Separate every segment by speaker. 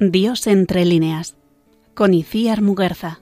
Speaker 1: Dios entre líneas, con Icíar Muguerza.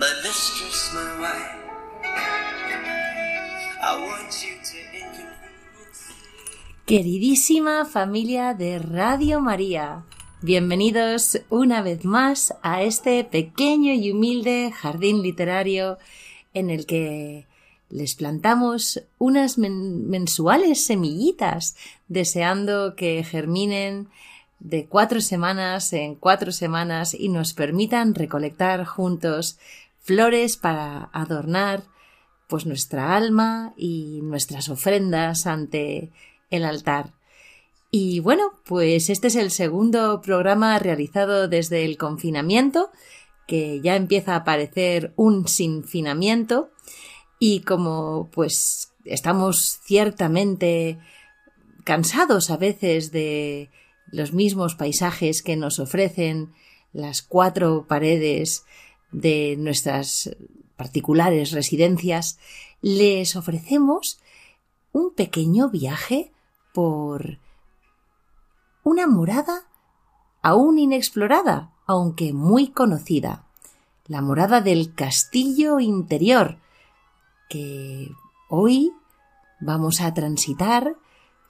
Speaker 2: My mistress, my wife.
Speaker 3: Queridísima familia de Radio María, bienvenidos una vez más a este pequeño y humilde jardín literario en el que les plantamos unas men- mensuales semillitas, deseando que germinen de cuatro semanas en cuatro semanas y nos permitan recolectar juntos flores para adornar pues nuestra alma y nuestras ofrendas ante el altar. Y bueno, pues este es el segundo programa realizado desde el confinamiento, que ya empieza a parecer un sinfinamiento y como pues estamos ciertamente cansados a veces de los mismos paisajes que nos ofrecen las cuatro paredes de nuestras particulares residencias, les ofrecemos un pequeño viaje por una morada aún inexplorada, aunque muy conocida, la morada del castillo interior, que hoy vamos a transitar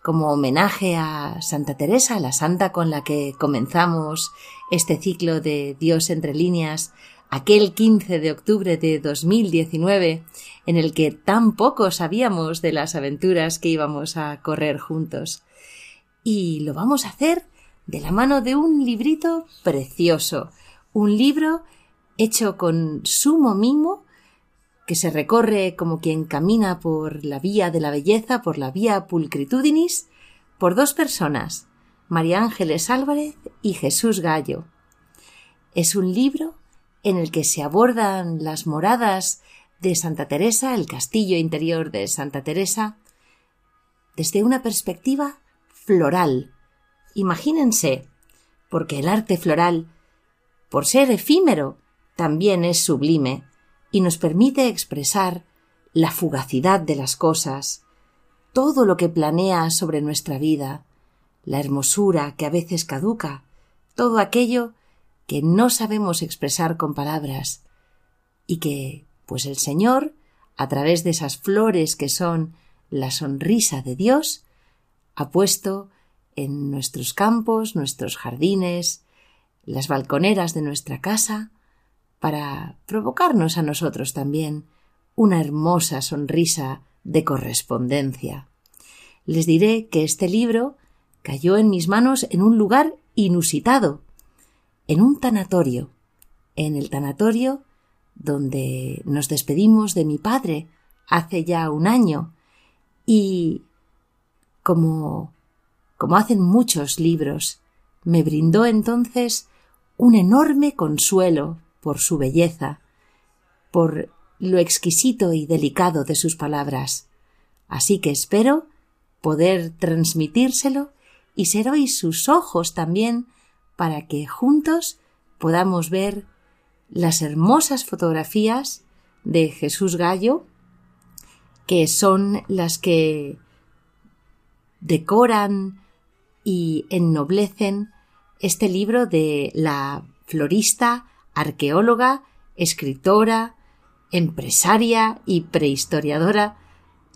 Speaker 3: como homenaje a Santa Teresa, la santa con la que comenzamos este ciclo de Dios entre líneas, aquel 15 de octubre de 2019, en el que tan poco sabíamos de las aventuras que íbamos a correr juntos. Y lo vamos a hacer de la mano de un librito precioso, un libro hecho con sumo mimo, que se recorre como quien camina por la vía de la belleza, por la vía pulcritudinis, por dos personas, María Ángeles Álvarez y Jesús Gallo. Es un libro en el que se abordan las moradas de Santa Teresa, el castillo interior de Santa Teresa, desde una perspectiva floral. Imagínense, porque el arte floral, por ser efímero, también es sublime y nos permite expresar la fugacidad de las cosas, todo lo que planea sobre nuestra vida, la hermosura que a veces caduca, todo aquello que no sabemos expresar con palabras y que, pues el Señor, a través de esas flores que son la sonrisa de Dios, ha puesto en nuestros campos, nuestros jardines, las balconeras de nuestra casa, para provocarnos a nosotros también una hermosa sonrisa de correspondencia. Les diré que este libro cayó en mis manos en un lugar inusitado, en un tanatorio, en el tanatorio donde nos despedimos de mi padre hace ya un año y como como hacen muchos libros, me brindó entonces un enorme consuelo por su belleza, por lo exquisito y delicado de sus palabras. Así que espero poder transmitírselo y ser hoy sus ojos también para que juntos podamos ver las hermosas fotografías de Jesús Gallo, que son las que decoran y ennoblecen este libro de la florista, arqueóloga, escritora, empresaria y prehistoriadora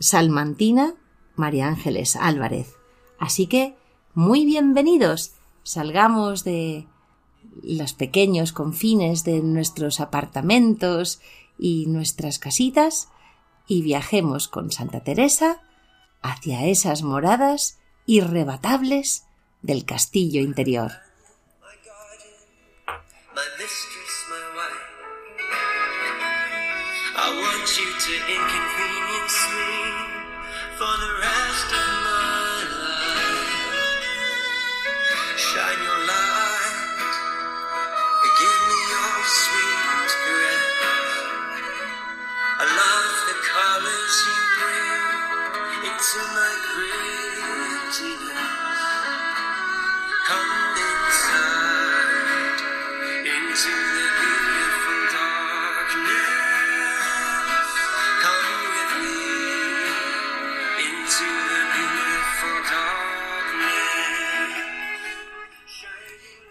Speaker 3: salmantina María Ángeles Álvarez. Así que, muy bienvenidos. Salgamos de los pequeños confines de nuestros apartamentos y nuestras casitas y viajemos con Santa Teresa hacia esas moradas irrebatables del castillo interior.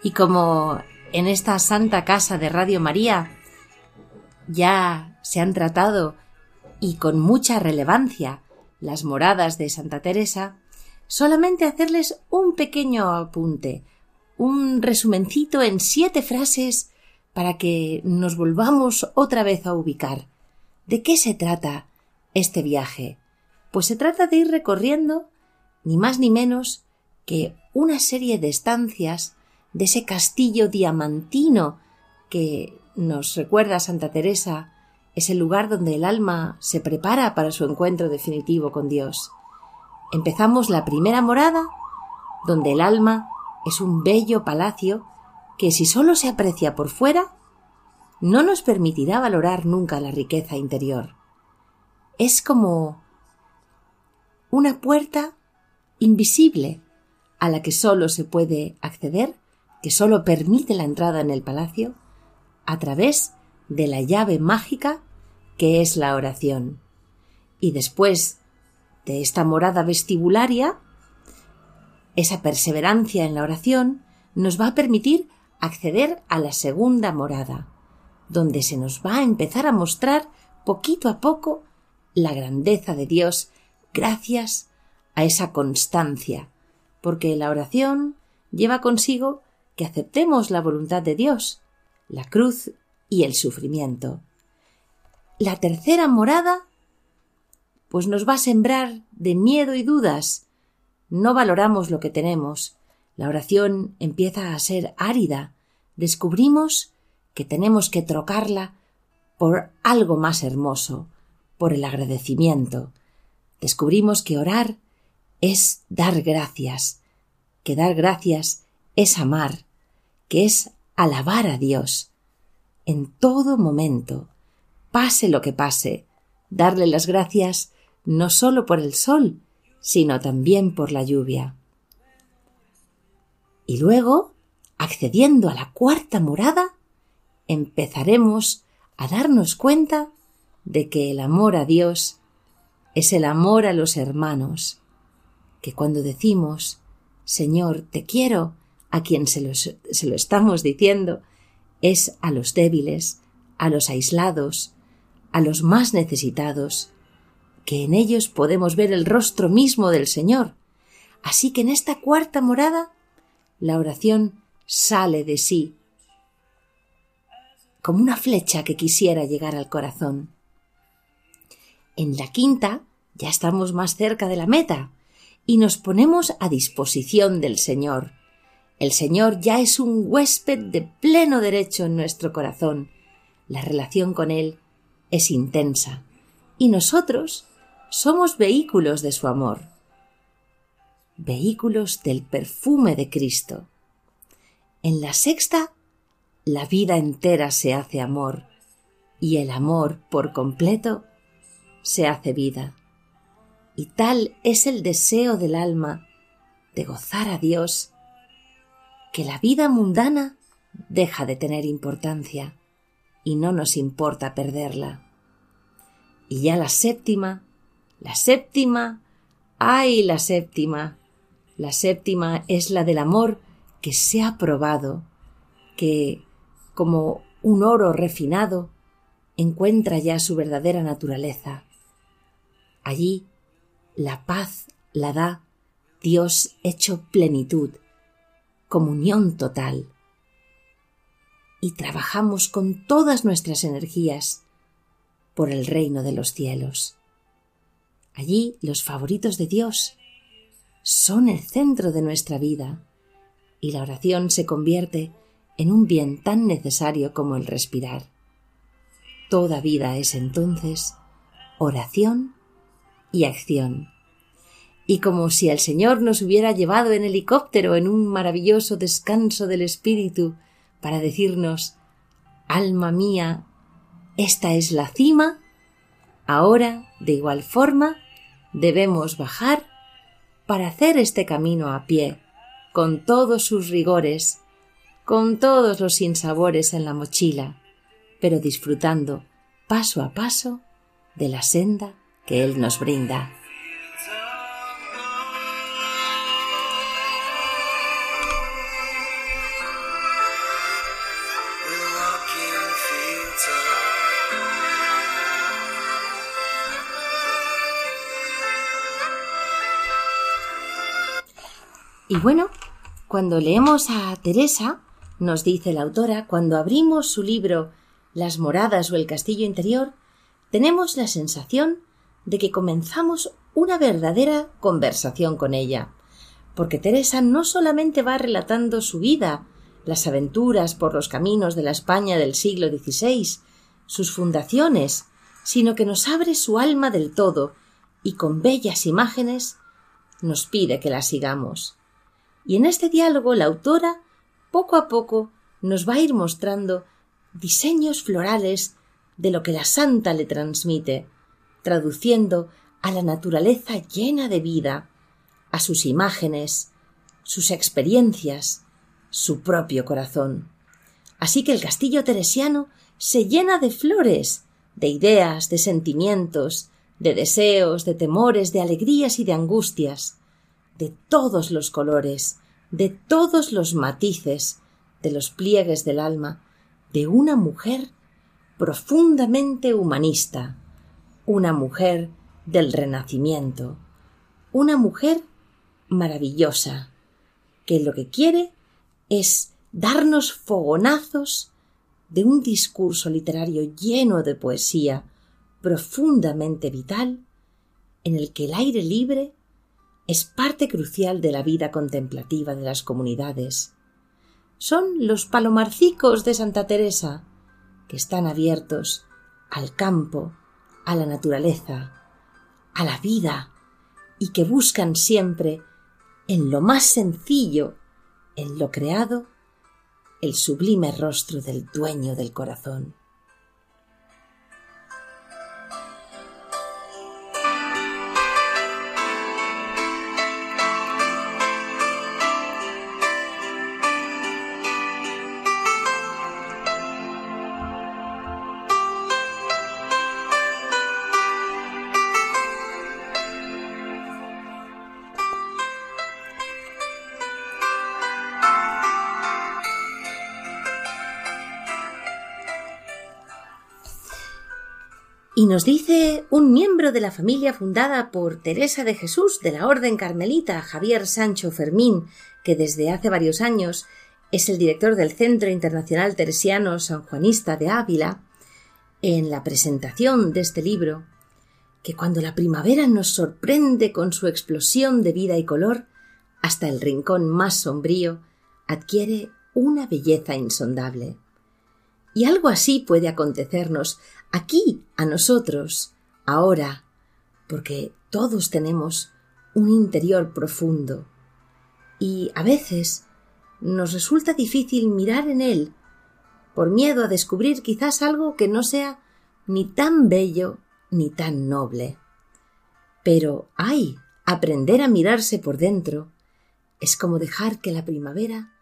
Speaker 3: Y como en esta santa casa de Radio María ya se han tratado y con mucha relevancia las moradas de Santa Teresa, solamente hacerles un pequeño apunte, un resumencito en siete frases para que nos volvamos otra vez a ubicar. ¿De qué se trata este viaje? Pues se trata de ir recorriendo ni más ni menos que una serie de estancias de ese castillo diamantino que nos recuerda Santa Teresa, es el lugar donde el alma se prepara para su encuentro definitivo con Dios. Empezamos la primera morada, donde el alma es un bello palacio que si solo se aprecia por fuera, no nos permitirá valorar nunca la riqueza interior. Es como una puerta invisible a la que solo se puede acceder, que solo permite la entrada en el palacio, a través de la llave mágica que es la oración. Y después de esta morada vestibularia, esa perseverancia en la oración nos va a permitir acceder a la segunda morada, donde se nos va a empezar a mostrar poquito a poco la grandeza de Dios gracias a esa constancia, porque la oración lleva consigo que aceptemos la voluntad de Dios, la cruz y el sufrimiento. La tercera morada pues nos va a sembrar de miedo y dudas. No valoramos lo que tenemos. La oración empieza a ser árida. Descubrimos que tenemos que trocarla por algo más hermoso, por el agradecimiento. Descubrimos que orar es dar gracias, que dar gracias es amar, que es alabar a Dios en todo momento, pase lo que pase, darle las gracias no solo por el sol, sino también por la lluvia. Y luego, accediendo a la cuarta morada, empezaremos a darnos cuenta de que el amor a Dios es el amor a los hermanos, que cuando decimos Señor, te quiero, a quien se se lo estamos diciendo, es a los débiles, a los aislados, a los más necesitados, que en ellos podemos ver el rostro mismo del Señor. Así que en esta cuarta morada la oración sale de sí, como una flecha que quisiera llegar al corazón. En la quinta ya estamos más cerca de la meta y nos ponemos a disposición del Señor. El Señor ya es un huésped de pleno derecho en nuestro corazón. La relación con Él es intensa y nosotros somos vehículos de su amor, vehículos del perfume de Cristo. En la sexta, la vida entera se hace amor y el amor por completo se hace vida. Y tal es el deseo del alma de gozar a Dios, que la vida mundana deja de tener importancia y no nos importa perderla. Y ya la séptima, la séptima, ay, la séptima, la séptima es la del amor que se ha probado, que, como un oro refinado, encuentra ya su verdadera naturaleza. Allí la paz la da Dios hecho plenitud, comunión total. Y trabajamos con todas nuestras energías por el reino de los cielos. Allí los favoritos de Dios son el centro de nuestra vida y la oración se convierte en un bien tan necesario como el respirar. Toda vida es entonces oración y acción. Y como si el Señor nos hubiera llevado en helicóptero en un maravilloso descanso del espíritu para decirnos Alma mía, esta es la cima, ahora, de igual forma, debemos bajar para hacer este camino a pie, con todos sus rigores, con todos los sinsabores en la mochila, pero disfrutando paso a paso de la senda que Él nos brinda. Y bueno, cuando leemos a Teresa, nos dice la autora, cuando abrimos su libro Las moradas o el castillo interior, tenemos la sensación de que comenzamos una verdadera conversación con ella, porque Teresa no solamente va relatando su vida, las aventuras por los caminos de la España del siglo XVI, sus fundaciones, sino que nos abre su alma del todo y con bellas imágenes nos pide que la sigamos. Y en este diálogo la autora poco a poco nos va a ir mostrando diseños florales de lo que la santa le transmite, traduciendo a la naturaleza llena de vida, a sus imágenes, sus experiencias, su propio corazón. Así que el castillo teresiano se llena de flores, de ideas, de sentimientos, de deseos, de temores, de alegrías y de angustias, de todos los colores, de todos los matices, de los pliegues del alma, de una mujer profundamente humanista, una mujer del Renacimiento, una mujer maravillosa, que lo que quiere es darnos fogonazos de un discurso literario lleno de poesía, profundamente vital, en el que el aire libre es parte crucial de la vida contemplativa de las comunidades. Son los palomarcicos de Santa Teresa, que están abiertos al campo, a la naturaleza, a la vida, y que buscan siempre, en lo más sencillo, en lo creado, el sublime rostro del dueño del corazón. Y nos dice un miembro de la familia fundada por Teresa de Jesús de la Orden Carmelita, Javier Sancho Fermín, que desde hace varios años es el director del Centro Internacional Teresiano Sanjuanista de Ávila, en la presentación de este libro, que cuando la primavera nos sorprende con su explosión de vida y color, hasta el rincón más sombrío adquiere una belleza insondable. Y algo así puede acontecernos aquí, a nosotros, ahora, porque todos tenemos un interior profundo. Y a veces nos resulta difícil mirar en él, por miedo a descubrir quizás algo que no sea ni tan bello ni tan noble. Pero, ay, aprender a mirarse por dentro es como dejar que la primavera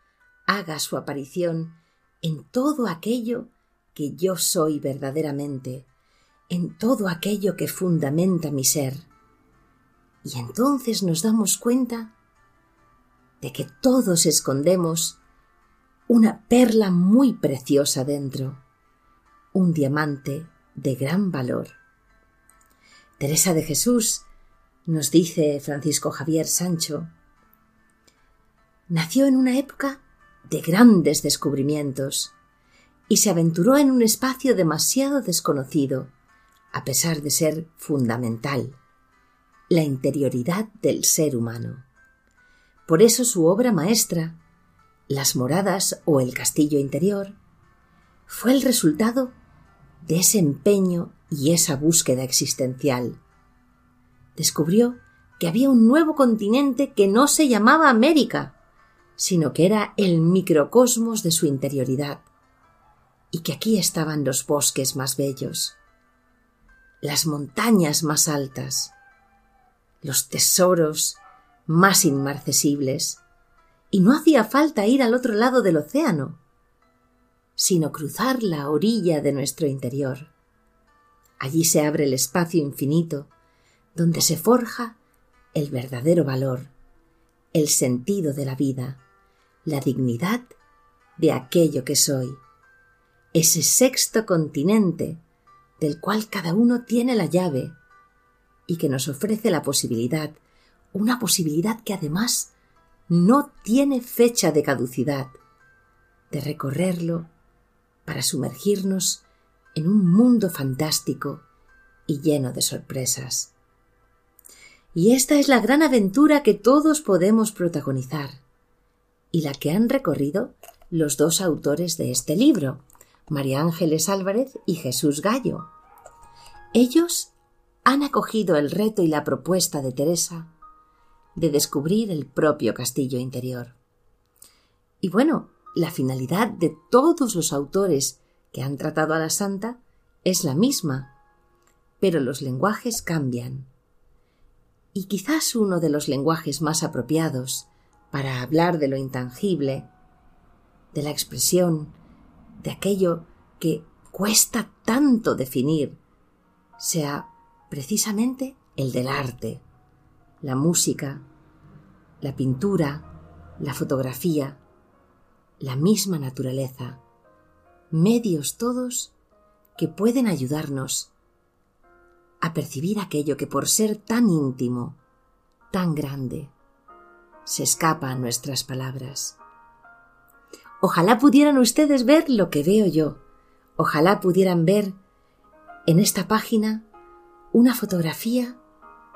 Speaker 3: haga su aparición en todo aquello que yo soy verdaderamente, en todo aquello que fundamenta mi ser. Y entonces nos damos cuenta de que todos escondemos una perla muy preciosa dentro, un diamante de gran valor. Teresa de Jesús, nos dice Francisco Javier Sancho, nació en una época de grandes descubrimientos y se aventuró en un espacio demasiado desconocido, a pesar de ser fundamental, la interioridad del ser humano. Por eso su obra maestra, Las moradas o el castillo interior, fue el resultado de ese empeño y esa búsqueda existencial. Descubrió que había un nuevo continente que no se llamaba América, sino que era el microcosmos de su interioridad, y que aquí estaban los bosques más bellos, las montañas más altas, los tesoros más inmarcesibles, y no hacía falta ir al otro lado del océano, sino cruzar la orilla de nuestro interior. Allí se abre el espacio infinito, donde se forja el verdadero valor, el sentido de la vida, la dignidad de aquello que soy, ese sexto continente del cual cada uno tiene la llave y que nos ofrece la posibilidad, una posibilidad que además no tiene fecha de caducidad, de recorrerlo para sumergirnos en un mundo fantástico y lleno de sorpresas. Y esta es la gran aventura que todos podemos protagonizar, y la que han recorrido los dos autores de este libro, María Ángeles Álvarez y Jesús Gallo. Ellos han acogido el reto y la propuesta de Teresa de descubrir el propio castillo interior. Y bueno, la finalidad de todos los autores que han tratado a la santa es la misma, pero los lenguajes cambian. Y quizás uno de los lenguajes más apropiados para hablar de lo intangible, de la expresión, de aquello que cuesta tanto definir, sea precisamente el del arte, la música, la pintura, la fotografía, la misma naturaleza, medios todos que pueden ayudarnos a percibir aquello que por ser tan íntimo, tan grande, se escapa a nuestras palabras. Ojalá pudieran ustedes ver lo que veo yo. Ojalá pudieran ver en esta página una fotografía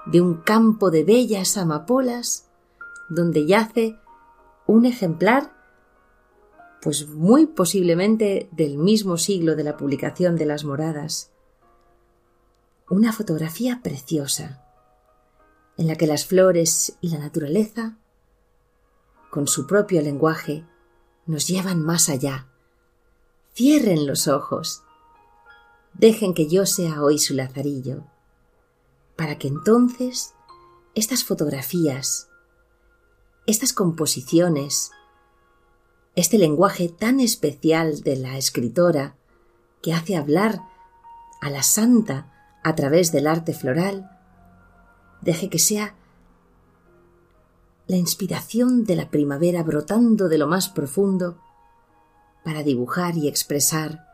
Speaker 3: de un campo de bellas amapolas donde yace un ejemplar pues muy posiblemente del mismo siglo de la publicación de las moradas. Una fotografía preciosa, en la que las flores y la naturaleza con su propio lenguaje, nos llevan más allá. Cierren los ojos. Dejen que yo sea hoy su lazarillo, para que entonces estas fotografías, estas composiciones, este lenguaje tan especial de la escritora que hace hablar a la santa a través del arte floral, deje que sea la inspiración de la primavera brotando de lo más profundo para dibujar y expresar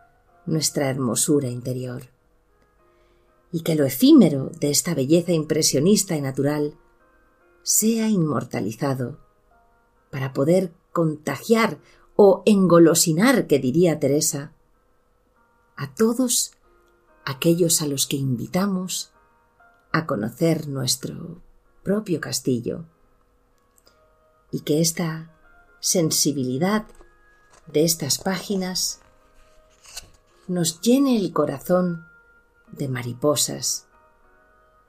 Speaker 3: nuestra hermosura interior. Y que lo efímero de esta belleza impresionista y natural sea inmortalizado para poder contagiar o engolosinar, que diría Teresa, a todos aquellos a los que invitamos a conocer nuestro propio castillo y que esta sensibilidad de estas páginas nos llene el corazón de mariposas,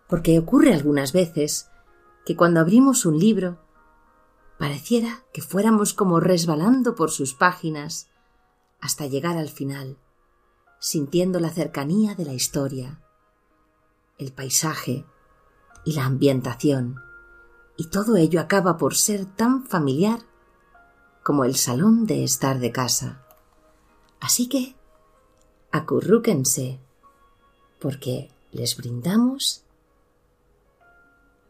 Speaker 3: porque ocurre algunas veces que cuando abrimos un libro pareciera que fuéramos como resbalando por sus páginas hasta llegar al final, sintiendo la cercanía de la historia, el paisaje y la ambientación y todo ello acaba por ser tan familiar como el salón de estar de casa. Así que acurrúquense, porque les brindamos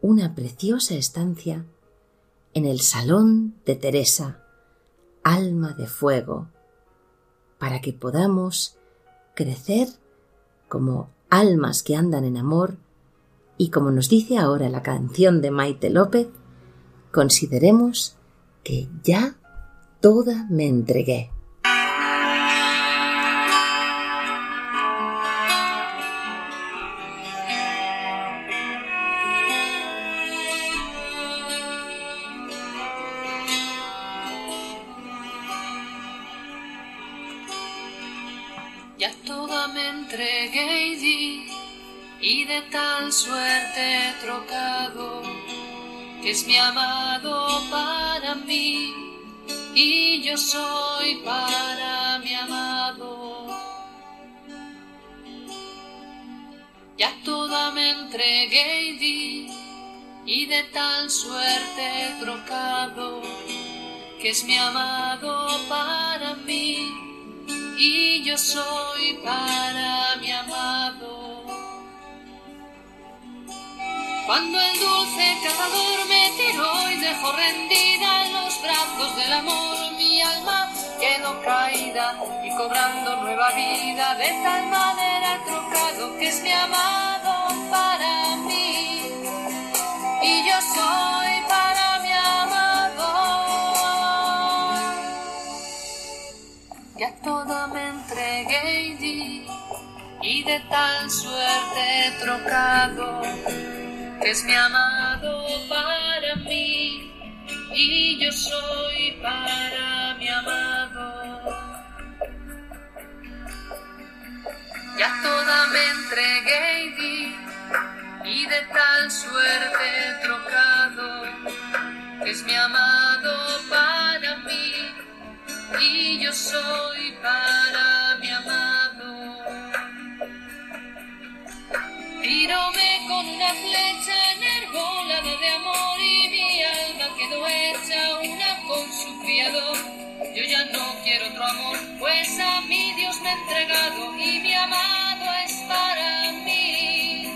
Speaker 3: una preciosa estancia en el salón de Teresa, alma de fuego, para que podamos crecer como almas que andan en amor y como nos dice ahora la canción de Maite López, consideremos que ya toda me entregué.
Speaker 4: Ya toda me entregué y di, y de tal suerte trocado, que es mi amado para mí, y yo soy para mi amado. Ya toda me entregué y di, y de tal suerte trocado, que es mi amado para mí y yo soy para mi amado. Cuando el dulce cazador me tiró y dejó rendida en los brazos del amor, mi alma quedó caída y cobrando nueva vida, de tal manera trocado que es mi amado para mí y yo soy para mi amado. Ya toda me entregué y di, y de tal suerte trocado, es mi amado para mí, y yo soy para mi amado. Ya toda me entregué y di, y de tal suerte he trocado, es mi amado para mí y yo soy para mi amado. Tíróme con una flecha enarbolada de amor y mi alma quedó hecha una con su criador. Yo ya no quiero otro amor, pues a mi Dios me he entregado y mi amado es para mí.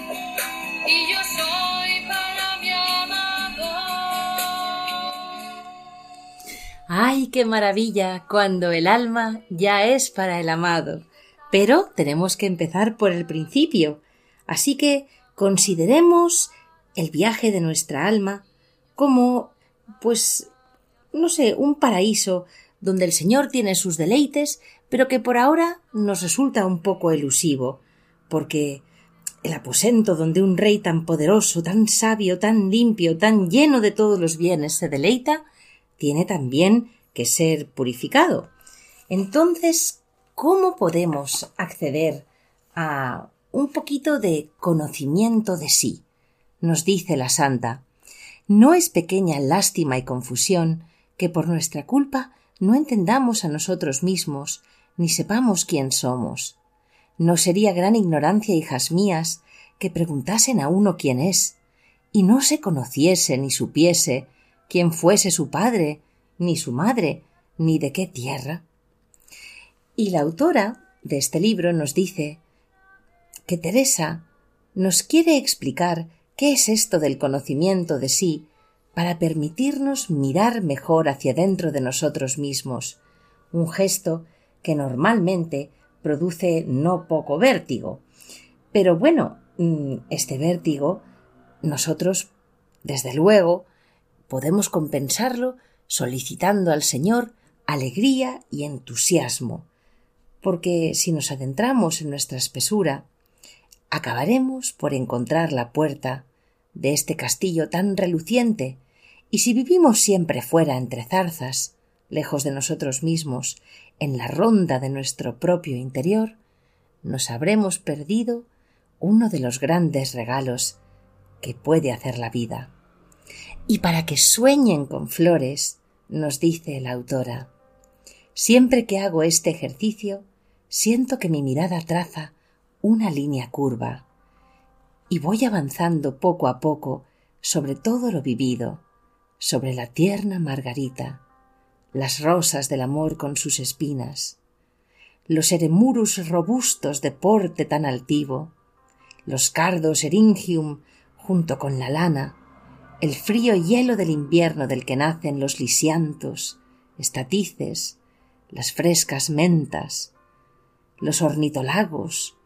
Speaker 4: Y yo soy para mi amado.
Speaker 3: ¡Ay, qué maravilla! Cuando el alma ya es para el amado. Pero tenemos que empezar por el principio. Así que consideremos el viaje de nuestra alma como, pues, no sé, un paraíso donde el Señor tiene sus deleites, pero que por ahora nos resulta un poco elusivo, porque el aposento donde un rey tan poderoso, tan sabio, tan limpio, tan lleno de todos los bienes se deleita, tiene también que ser purificado. Entonces, ¿cómo podemos acceder a un poquito de conocimiento de sí? Nos dice la santa. No es pequeña lástima y confusión que por nuestra culpa no entendamos a nosotros mismos ni sepamos quién somos. No sería gran ignorancia, hijas mías, que preguntasen a uno quién es, y no se conociese ni supiese quién fuese su padre, ni su madre, ni de qué tierra. Y la autora de este libro nos dice que Teresa nos quiere explicar qué es esto del conocimiento de sí para permitirnos mirar mejor hacia dentro de nosotros mismos, un gesto que normalmente produce no poco vértigo. Pero bueno, mm, este vértigo nosotros, desde luego, podemos compensarlo solicitando al Señor alegría y entusiasmo, porque si nos adentramos en nuestra espesura, acabaremos por encontrar la puerta de este castillo tan reluciente, y si vivimos siempre fuera entre zarzas, lejos de nosotros mismos, en la ronda de nuestro propio interior, nos habremos perdido uno de los grandes regalos que puede hacer la vida. Y para que sueñen con flores, nos dice la autora, siempre que hago este ejercicio, siento que mi mirada traza una línea curva y voy avanzando poco a poco sobre todo lo vivido, sobre la tierna margarita, las rosas del amor con sus espinas, los eremurus robustos de porte tan altivo, los cardos eringium junto con la lana, el frío hielo del invierno del que nacen los lisiantos, estatices, las frescas mentas, los ornitolagos,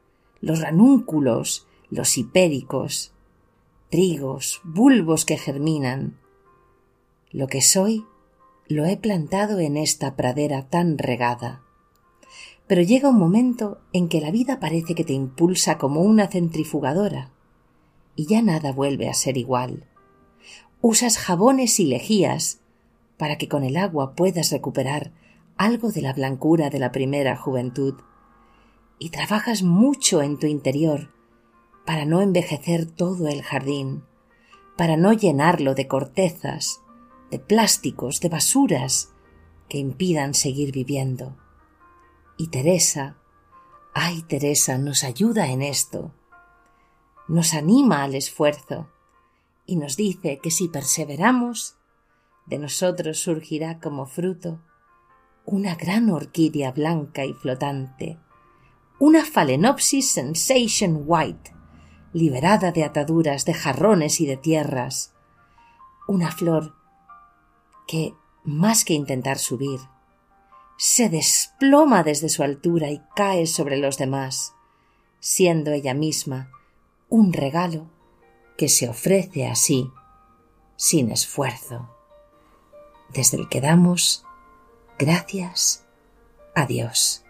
Speaker 3: los ranúnculos, los hipéricos, trigos, bulbos que germinan. Lo que soy lo he plantado en esta pradera tan regada. Pero llega un momento en que la vida parece que te impulsa como una centrifugadora, y ya nada vuelve a ser igual. Usas jabones y lejías para que con el agua puedas recuperar algo de la blancura de la primera juventud, y trabajas mucho en tu interior para no envejecer todo el jardín, para no llenarlo de cortezas, de plásticos, de basuras que impidan seguir viviendo. Y Teresa, ay Teresa, nos ayuda en esto, nos anima al esfuerzo y nos dice que si perseveramos, de nosotros surgirá como fruto una gran orquídea blanca y flotante, una Phalaenopsis Sensation White, liberada de ataduras, de jarrones y de tierras, una flor que, más que intentar subir, se desploma desde su altura y cae sobre los demás, siendo ella misma un regalo que se ofrece así, sin esfuerzo, desde el que damos gracias a Dios.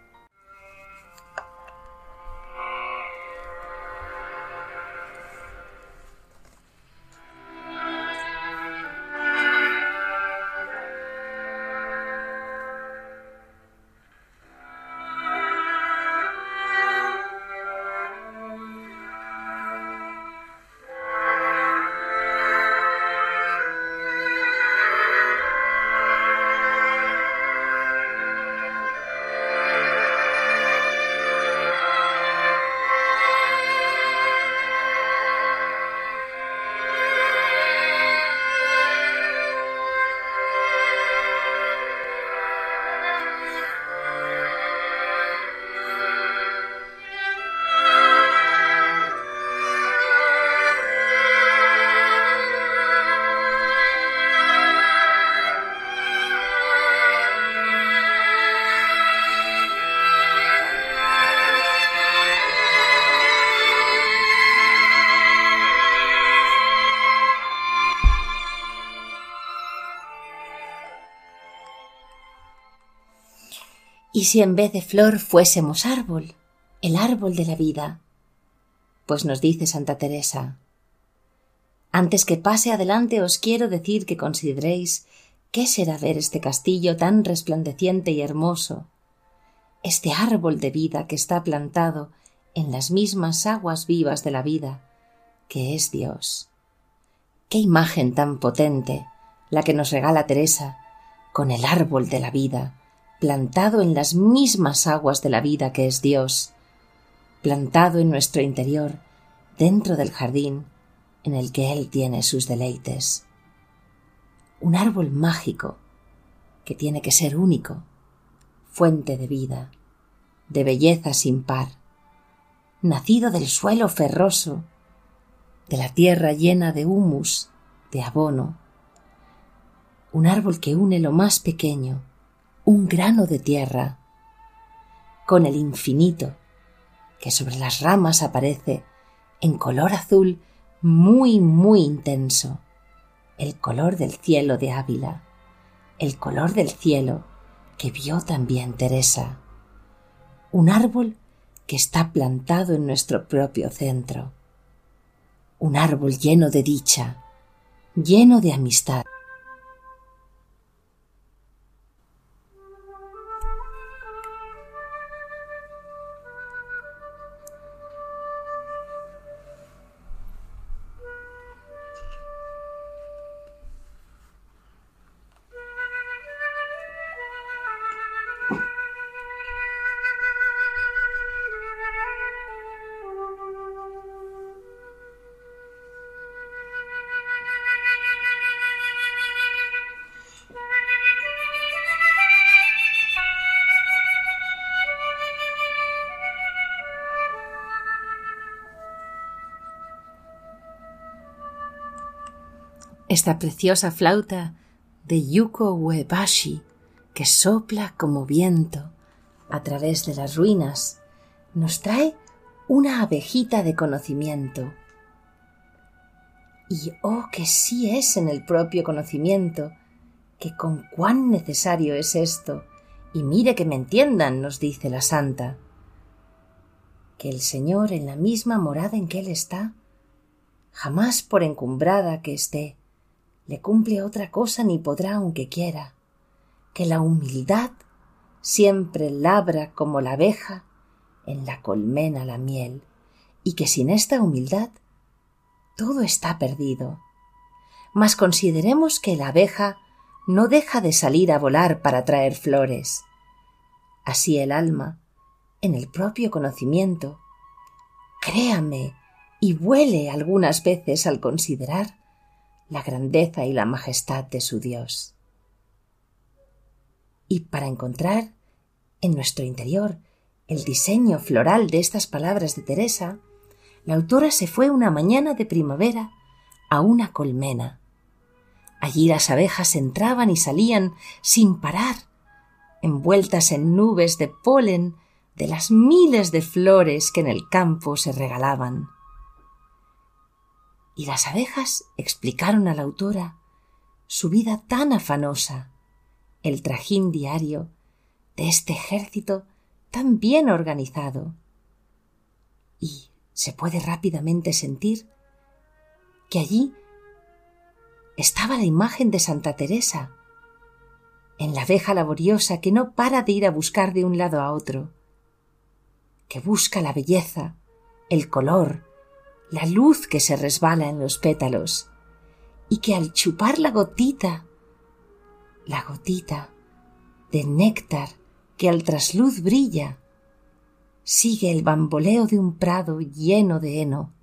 Speaker 3: ¿Y si en vez de flor fuésemos árbol, el árbol de la vida? Pues nos dice Santa Teresa, antes que pase adelante os quiero decir que consideréis qué será ver este castillo tan resplandeciente y hermoso, este árbol de vida que está plantado en las mismas aguas vivas de la vida, que es Dios. Qué imagen tan potente la que nos regala Teresa con el árbol de la vida, plantado en las mismas aguas de la vida que es Dios, plantado en nuestro interior, dentro del jardín en el que Él tiene sus deleites. Un árbol mágico que tiene que ser único, fuente de vida, de belleza sin par, nacido del suelo ferroso, de la tierra llena de humus, de abono, un árbol que une lo más pequeño un grano de tierra, con el infinito, que sobre las ramas aparece en color azul muy, muy intenso, el color del cielo de Ávila, el color del cielo que vio también Teresa, un árbol que está plantado en nuestro propio centro, un árbol lleno de dicha, lleno de amistad. Esta preciosa flauta de Yuko Uebashi que sopla como viento a través de las ruinas, nos trae una abejita de conocimiento. Y oh que sí es en el propio conocimiento, que con cuán necesario es esto, y mire que me entiendan, nos dice la santa, que el Señor en la misma morada en que Él está, jamás por encumbrada que esté, le cumple otra cosa ni podrá aunque quiera, que la humildad siempre labra como la abeja en la colmena la miel, y que sin esta humildad todo está perdido. Mas consideremos que la abeja no deja de salir a volar para traer flores. Así el alma, en el propio conocimiento, créame y vuele algunas veces al considerar la grandeza y la majestad de su Dios. Y para encontrar en nuestro interior el diseño floral de estas palabras de Teresa, la autora se fue una mañana de primavera a una colmena. Allí las abejas entraban y salían sin parar, envueltas en nubes de polen de las miles de flores que en el campo se regalaban. Y las abejas explicaron a la autora su vida tan afanosa, el trajín diario de este ejército tan bien organizado. Y se puede rápidamente sentir que allí estaba la imagen de Santa Teresa, en la abeja laboriosa que no para de ir a buscar de un lado a otro, que busca la belleza, el color, la luz que se resbala en los pétalos, y que al chupar la gotita, la gotita de néctar que al trasluz brilla, sigue el bamboleo de un prado lleno de heno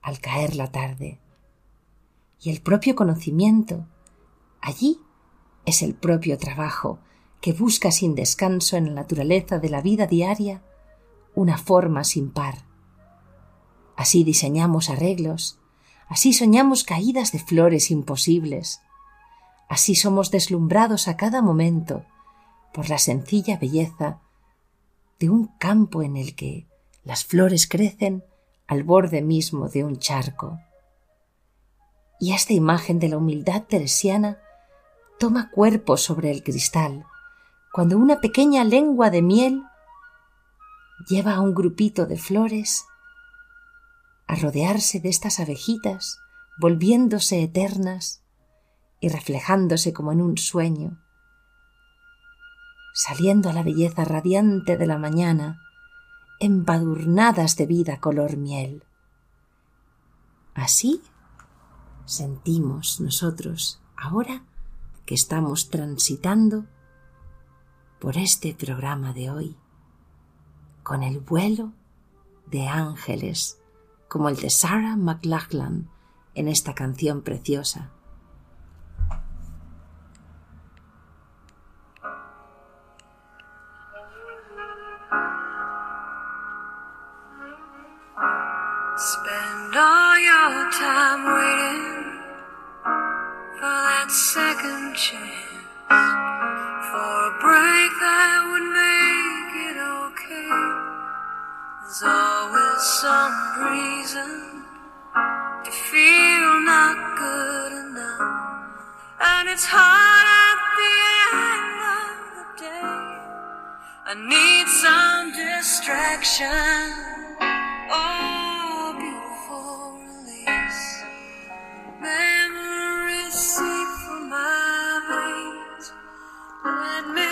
Speaker 3: al caer la tarde. Y el propio conocimiento, allí es el propio trabajo que busca sin descanso en la naturaleza de la vida diaria una forma sin par. Así diseñamos arreglos, así soñamos caídas de flores imposibles, así somos deslumbrados a cada momento por la sencilla belleza de un campo en el que las flores crecen al borde mismo de un charco. Y esta imagen de la humildad teresiana toma cuerpo sobre el cristal cuando una pequeña lengua de miel lleva a un grupito de flores a rodearse de estas abejitas, volviéndose eternas y reflejándose como en un sueño saliendo a la belleza radiante de la mañana, embadurnadas de vida color miel. Así sentimos nosotros ahora que estamos transitando por este programa de hoy, con el vuelo de ángeles como el de Sarah McLachlan en esta canción preciosa.
Speaker 4: Spend all your time waiting for that second chance, for a break that would make it okay. Some reason to feel not good enough, and it's hard at the end of the day. I need some distraction. Oh, beautiful release. Memories seep from my veins. Let me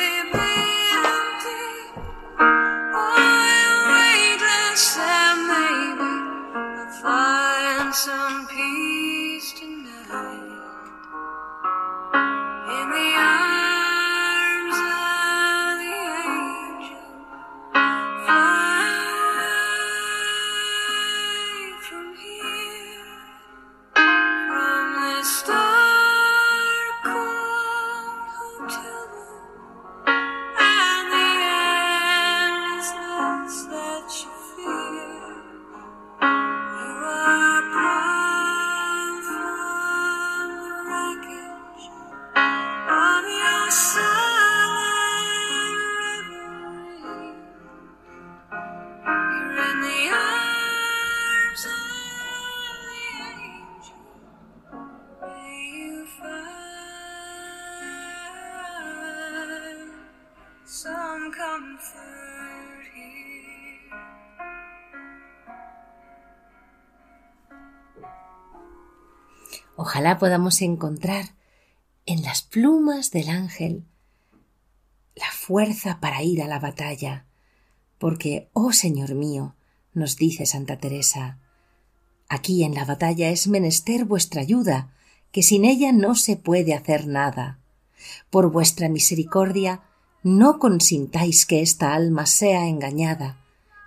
Speaker 3: Ojalá podamos encontrar en las plumas del ángel la fuerza para ir a la batalla, porque, oh Señor mío, nos dice Santa Teresa, aquí en la batalla es menester vuestra ayuda, que sin ella no se puede hacer nada. Por vuestra misericordia, no consintáis que esta alma sea engañada,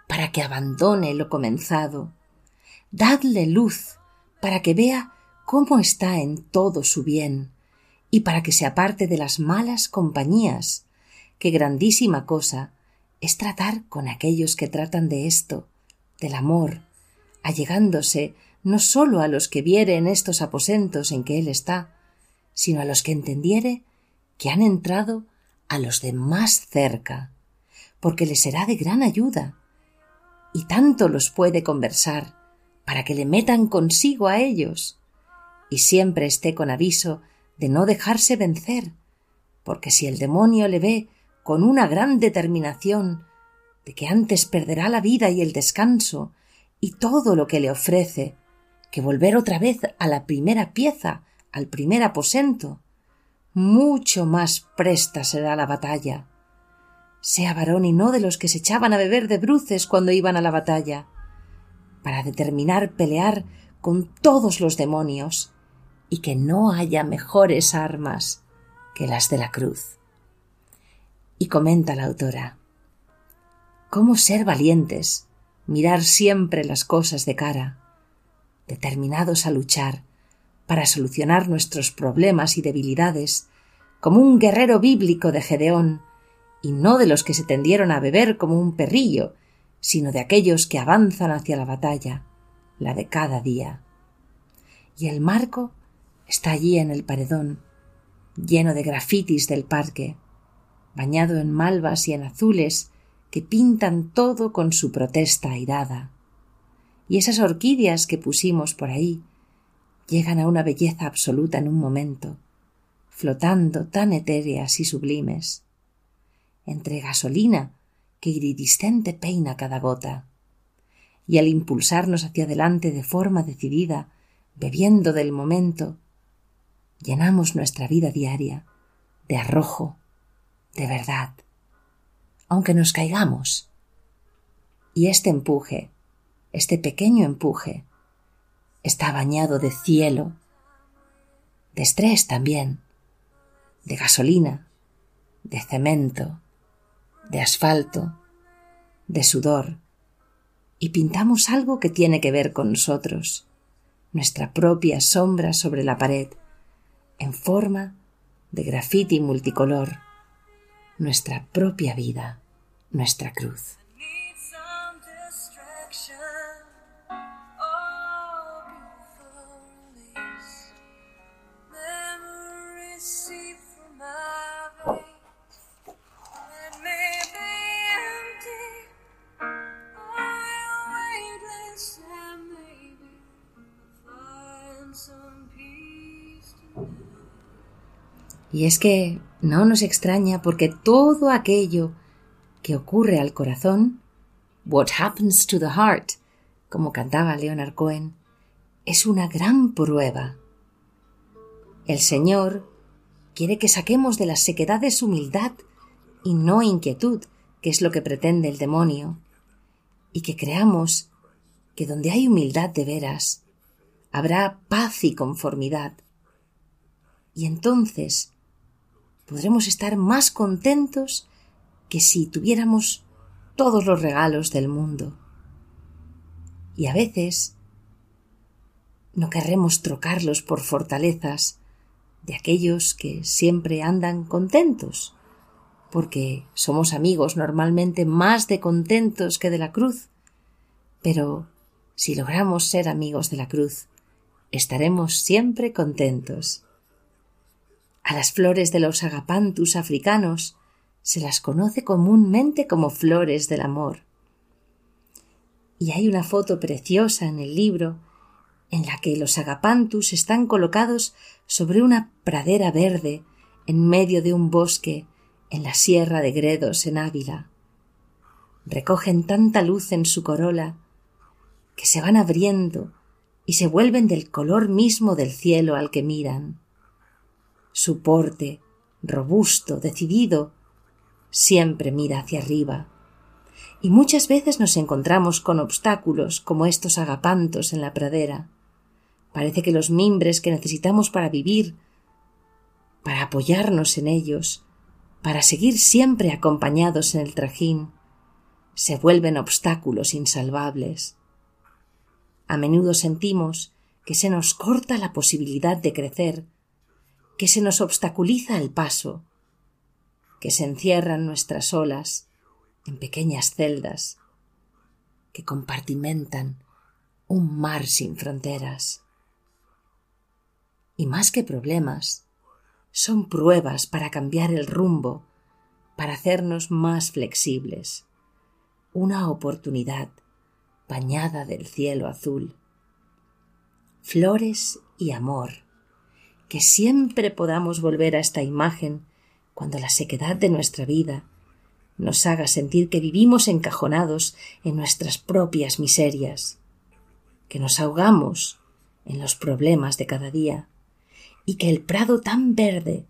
Speaker 3: para que abandone lo comenzado. Dadle luz, para que vea cómo está en todo su bien, y para que se aparte de las malas compañías, que grandísima cosa es tratar con aquellos que tratan de esto, del amor, allegándose no sólo a los que viere en estos aposentos en que él está, sino a los que entendiere que han entrado a los de más cerca, porque le será de gran ayuda, y tanto los puede conversar para que le metan consigo a ellos, y siempre esté con aviso de no dejarse vencer, porque si el demonio le ve con una gran determinación de que antes perderá la vida y el descanso y todo lo que le ofrece que volver otra vez a la primera pieza, al primer aposento, mucho más presta será la batalla. Sea varón y no de los que se echaban a beber de bruces cuando iban a la batalla, para determinar pelear con todos los demonios, y que no haya mejores armas que las de la cruz. Y comenta la autora, ¿cómo ser valientes, mirar siempre las cosas de cara, determinados a luchar para solucionar nuestros problemas y debilidades, como un guerrero bíblico de Gedeón, y no de los que se tendieron a beber como un perrillo, sino de aquellos que avanzan hacia la batalla, la de cada día. Y el marco está allí en el paredón, lleno de grafitis del parque, bañado en malvas y en azules que pintan todo con su protesta airada. Y esas orquídeas que pusimos por ahí llegan a una belleza absoluta en un momento, flotando tan etéreas y sublimes, entre gasolina que iridiscente peina cada gota, y al impulsarnos hacia adelante de forma decidida, bebiendo del momento, llenamos nuestra vida diaria de arrojo, de verdad, aunque nos caigamos. Y este empuje, este pequeño empuje, está bañado de cielo, de estrés también, de gasolina, de cemento, de asfalto, de sudor, y pintamos algo que tiene que ver con nosotros, nuestra propia sombra sobre la pared, en forma de grafiti multicolor, nuestra propia vida, nuestra cruz. Y es que no nos extraña porque todo aquello que ocurre al corazón, what happens to the heart, como cantaba Leonard Cohen, es una gran prueba. El Señor quiere que saquemos de las sequedades humildad y no inquietud, que es lo que pretende el demonio, y que creamos que donde hay humildad de veras, habrá paz y conformidad. Y entonces podremos estar más contentos que si tuviéramos todos los regalos del mundo. Y a veces no querremos trocarlos por fortalezas de aquellos que siempre andan contentos, porque somos amigos normalmente más de contentos que de la cruz. Pero si logramos ser amigos de la cruz, estaremos siempre contentos. A las flores de los agapantus africanos se las conoce comúnmente como flores del amor. Y hay una foto preciosa en el libro en la que los agapantus están colocados sobre una pradera verde en medio de un bosque en la sierra de Gredos en Ávila. Recogen tanta luz en su corola que se van abriendo y se vuelven del color mismo del cielo al que miran. Su porte, robusto, decidido, siempre mira hacia arriba. Y muchas veces nos encontramos con obstáculos como estos agapantos en la pradera. Parece que los mimbres que necesitamos para vivir, para apoyarnos en ellos, para seguir siempre acompañados en el trajín, se vuelven obstáculos insalvables. A menudo sentimos que se nos corta la posibilidad de crecer, que se nos obstaculiza el paso, que se encierran nuestras olas en pequeñas celdas que compartimentan un mar sin fronteras. Y más que problemas, son pruebas para cambiar el rumbo, para hacernos más flexibles. Una oportunidad bañada del cielo azul. Flores y amor. Que siempre podamos volver a esta imagen cuando la sequedad de nuestra vida nos haga sentir que vivimos encajonados en nuestras propias miserias, que nos ahogamos en los problemas de cada día, y que el prado tan verde,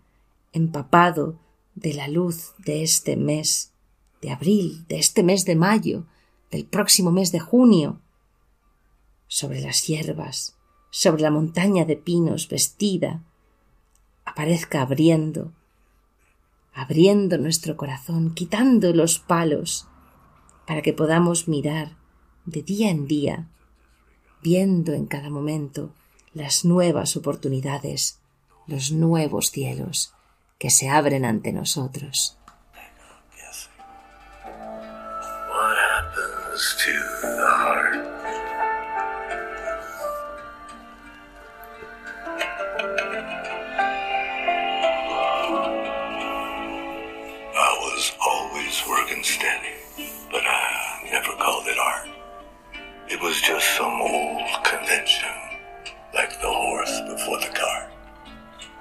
Speaker 3: empapado de la luz de este mes de abril, de este mes de mayo, del próximo mes de junio, sobre las hierbas, sobre la montaña de pinos vestida, aparezca abriendo, abriendo nuestro corazón, quitando los palos, para que podamos mirar de día en día, viendo en cada momento las nuevas oportunidades los nuevos cielos que se abren ante nosotros.
Speaker 2: It was just some old convention, like the horse before the cart.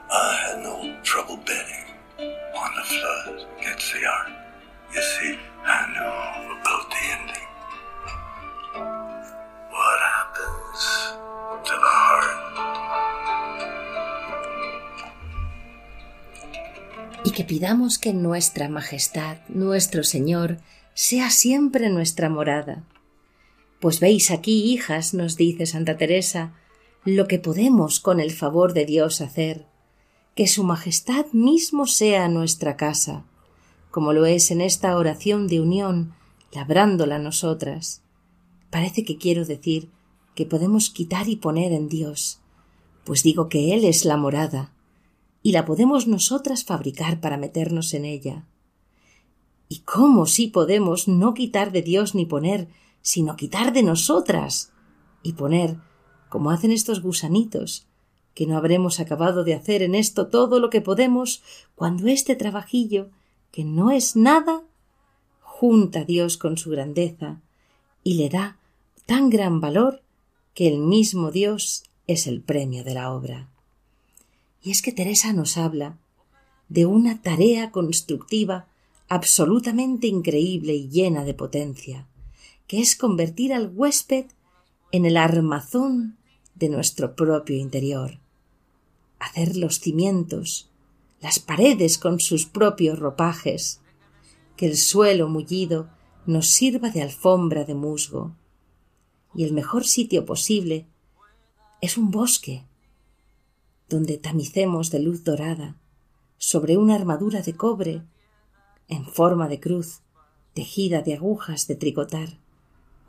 Speaker 2: I had no trouble betting on the flood against the ark. You see, I knew about the ending. What happens to the heart?
Speaker 3: y que pidamos que nuestra Majestad, nuestro Señor, sea siempre nuestra morada. Pues veis aquí, hijas, nos dice Santa Teresa, lo que podemos con el favor de Dios hacer, que Su Majestad mismo sea nuestra casa, como lo es en esta oración de unión, labrándola nosotras. Parece que quiero decir que podemos quitar y poner en Dios, pues digo que Él es la morada, y la podemos nosotras fabricar para meternos en ella. ¿Y cómo si podemos no quitar de Dios ni poner, sino quitar de nosotras y poner, como hacen estos gusanitos, que no habremos acabado de hacer en esto todo lo que podemos cuando este trabajillo, que no es nada, junta a Dios con su grandeza y le da tan gran valor que el mismo Dios es el premio de la obra. Y es que Teresa nos habla de una tarea constructiva absolutamente increíble y llena de potencia, que es convertir al huésped en el armazón de nuestro propio interior, hacer los cimientos, las paredes con sus propios ropajes, que el suelo mullido nos sirva de alfombra de musgo, y el mejor sitio posible es un bosque, donde tamicemos de luz dorada sobre una armadura de cobre en forma de cruz, tejida de agujas de tricotar,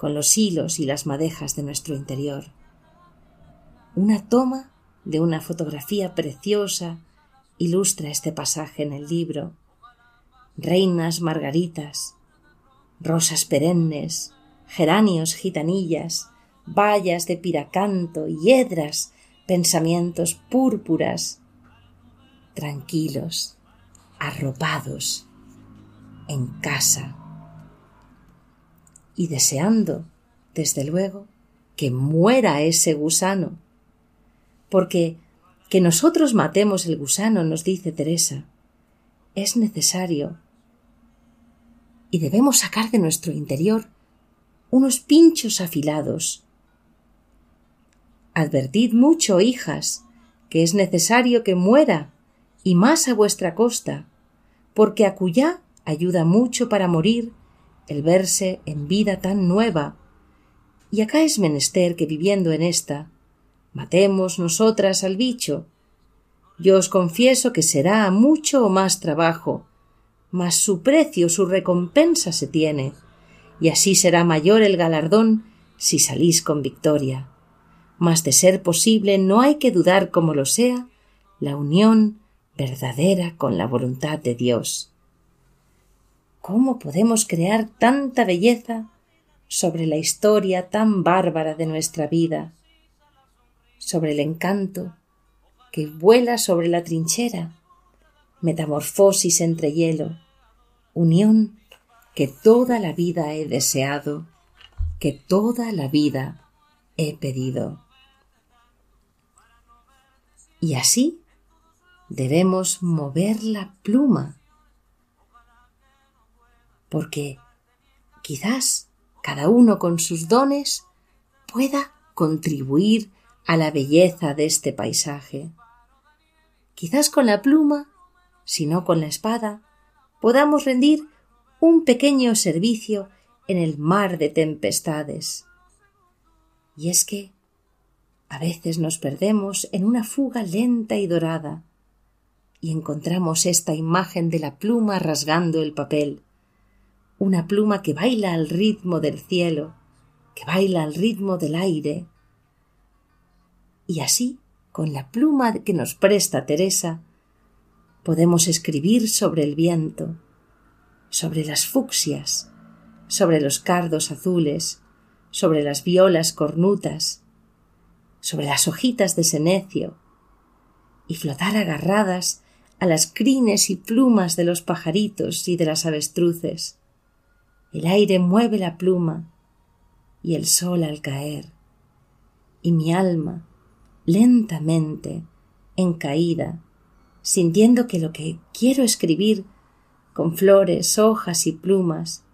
Speaker 3: con los hilos y las madejas de nuestro interior. Una toma de una fotografía preciosa ilustra este pasaje en el libro. Reinas margaritas, rosas perennes, geranios gitanillas, vallas de piracanto, hiedras pensamientos púrpuras, tranquilos, arropados, en casa y deseando, desde luego, que muera ese gusano, porque que nosotros matemos el gusano, nos dice Teresa, es necesario. Y debemos sacar de nuestro interior unos pinchos afilados. Advertid mucho, hijas, que es necesario que muera, y más a vuestra costa, porque acullá ayuda mucho para morir el verse en vida tan nueva, y acá es menester que viviendo en esta, matemos nosotras al bicho. Yo os confieso que será mucho o más trabajo, mas su precio, su recompensa se tiene, y así será mayor el galardón si salís con victoria. Mas de ser posible no hay que dudar como lo sea la unión verdadera con la voluntad de Dios. ¿Cómo podemos crear tanta belleza sobre la historia tan bárbara de nuestra vida, sobre el encanto que vuela sobre la trinchera, metamorfosis entre hielo, unión que toda la vida he deseado, que toda la vida he pedido. Y así debemos mover la pluma, porque quizás cada uno con sus dones pueda contribuir a la belleza de este paisaje. Quizás con la pluma, si no con la espada, podamos rendir un pequeño servicio en el mar de tempestades. Y es que a veces nos perdemos en una fuga lenta y dorada, y encontramos esta imagen de la pluma rasgando el papel, una pluma que baila al ritmo del cielo, que baila al ritmo del aire. Y así, con la pluma que nos presta Teresa, podemos escribir sobre el viento, sobre las fucsias, sobre los cardos azules, sobre las violas cornutas, sobre las hojitas de senecio, y flotar agarradas a las crines y plumas de los pajaritos y de las avestruces, el aire mueve la pluma y el sol al caer, y mi alma, lentamente, en caída, sintiendo que lo que quiero escribir, con flores, hojas y plumas,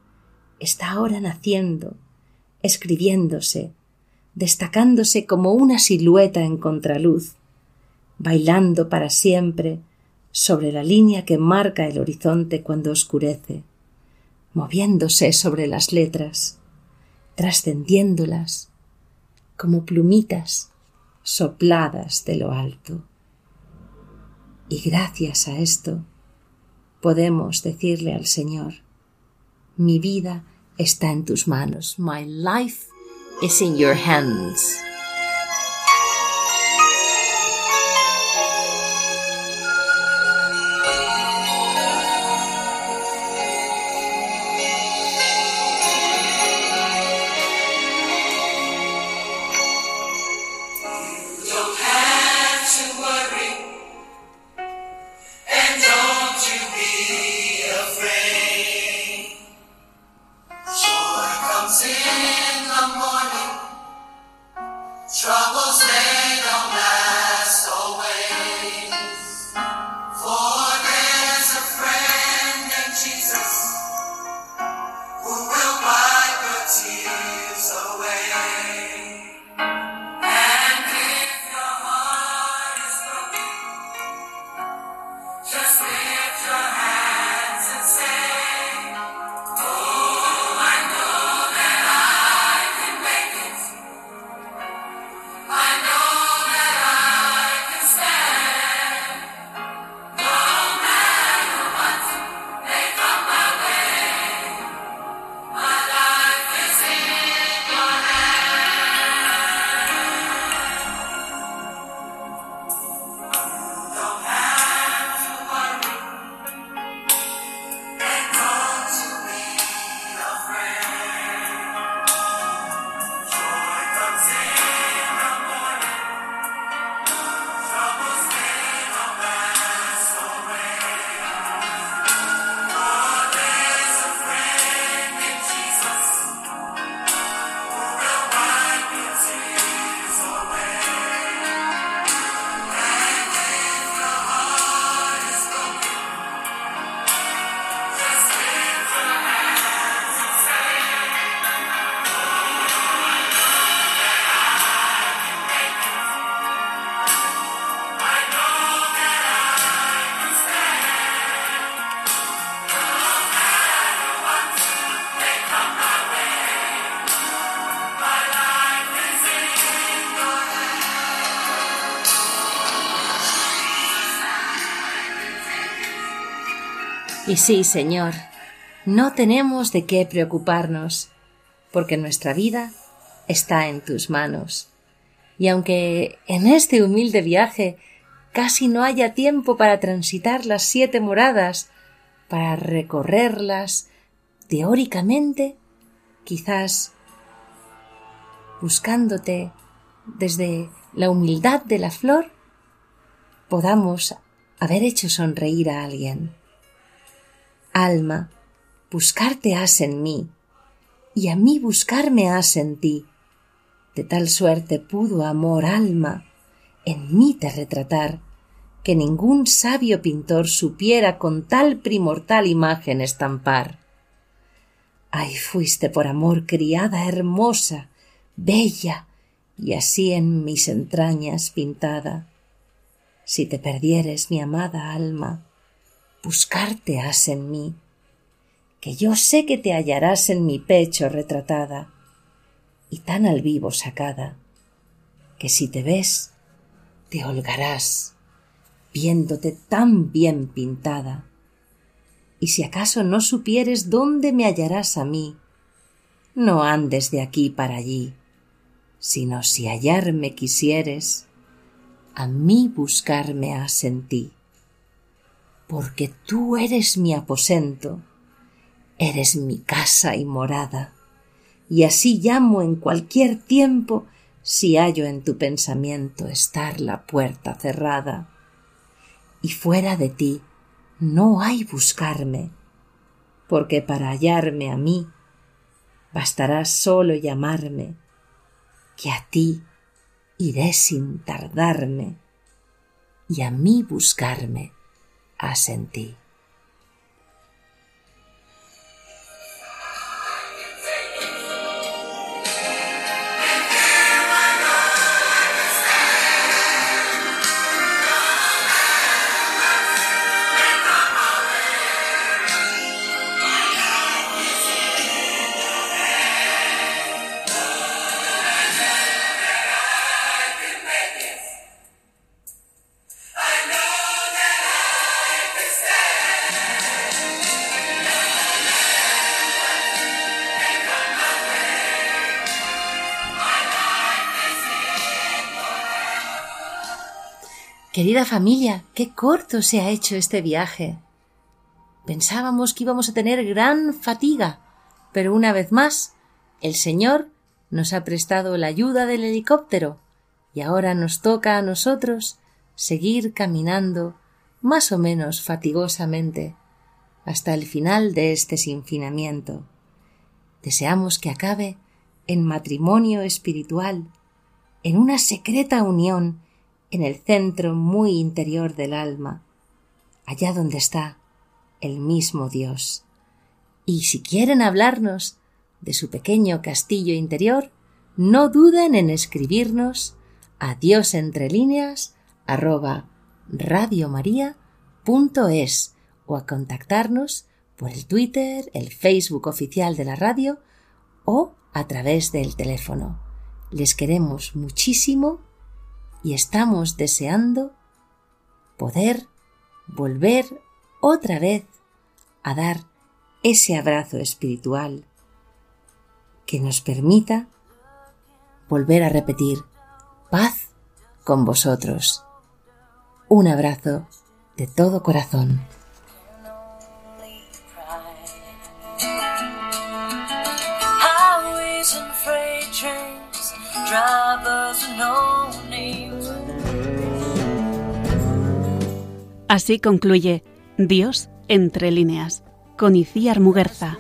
Speaker 3: está ahora naciendo, escribiéndose, destacándose como una silueta en contraluz, bailando para siempre sobre la línea que marca el horizonte cuando oscurece moviéndose sobre las letras, trascendiéndolas como plumitas sopladas de lo alto. Y gracias a esto podemos decirle al Señor, mi vida está en tus manos. My life is in your hands. Sí, Señor, no tenemos de qué preocuparnos, porque nuestra vida está en tus manos. Y aunque en este humilde viaje casi no haya tiempo para transitar las siete moradas, para recorrerlas teóricamente, quizás buscándote desde la humildad de la flor, podamos haber hecho sonreír a alguien. Alma, buscarte has en mí, y a mí buscarme has en ti. De tal suerte pudo amor, alma, en mí te retratar, que ningún sabio pintor supiera con tal primortal imagen estampar. Ay, fuiste por amor criada hermosa, bella, y así en mis entrañas pintada. Si te perdieres, mi amada alma, buscarte has en mí, que yo sé que te hallarás en mi pecho retratada y tan al vivo sacada, que si te ves, te holgarás, viéndote tan bien pintada. Y si acaso no supieres dónde me hallarás a mí, no andes de aquí para allí, sino si hallarme quisieres, a mí buscarme has en ti porque tú eres mi aposento, eres mi casa y morada, y así llamo en cualquier tiempo si hallo en tu pensamiento estar la puerta cerrada. Y fuera de ti no hay buscarme, porque para hallarme a mí bastará solo llamarme, que a ti iré sin tardarme, y a mí buscarme asentí. Querida familia, qué corto se ha hecho este viaje. Pensábamos que íbamos a tener gran fatiga, pero una vez más, el Señor nos ha prestado la ayuda del helicóptero y ahora nos toca a nosotros seguir caminando más o menos fatigosamente hasta el final de este sinfinamiento. Deseamos que acabe en matrimonio espiritual, en una secreta unión en el centro muy interior del alma, allá donde está el mismo Dios. Y si quieren hablarnos de su pequeño castillo interior, no duden en escribirnos a Dios entre líneas arroba radiomaria.es o a contactarnos por el Twitter, el Facebook oficial de la radio o a través del teléfono. Les queremos muchísimo y estamos deseando poder volver otra vez a dar ese abrazo espiritual que nos permita volver a repetir paz con vosotros. Un abrazo de todo corazón.
Speaker 1: Así concluye Dios entre líneas con Iciar Muguerza.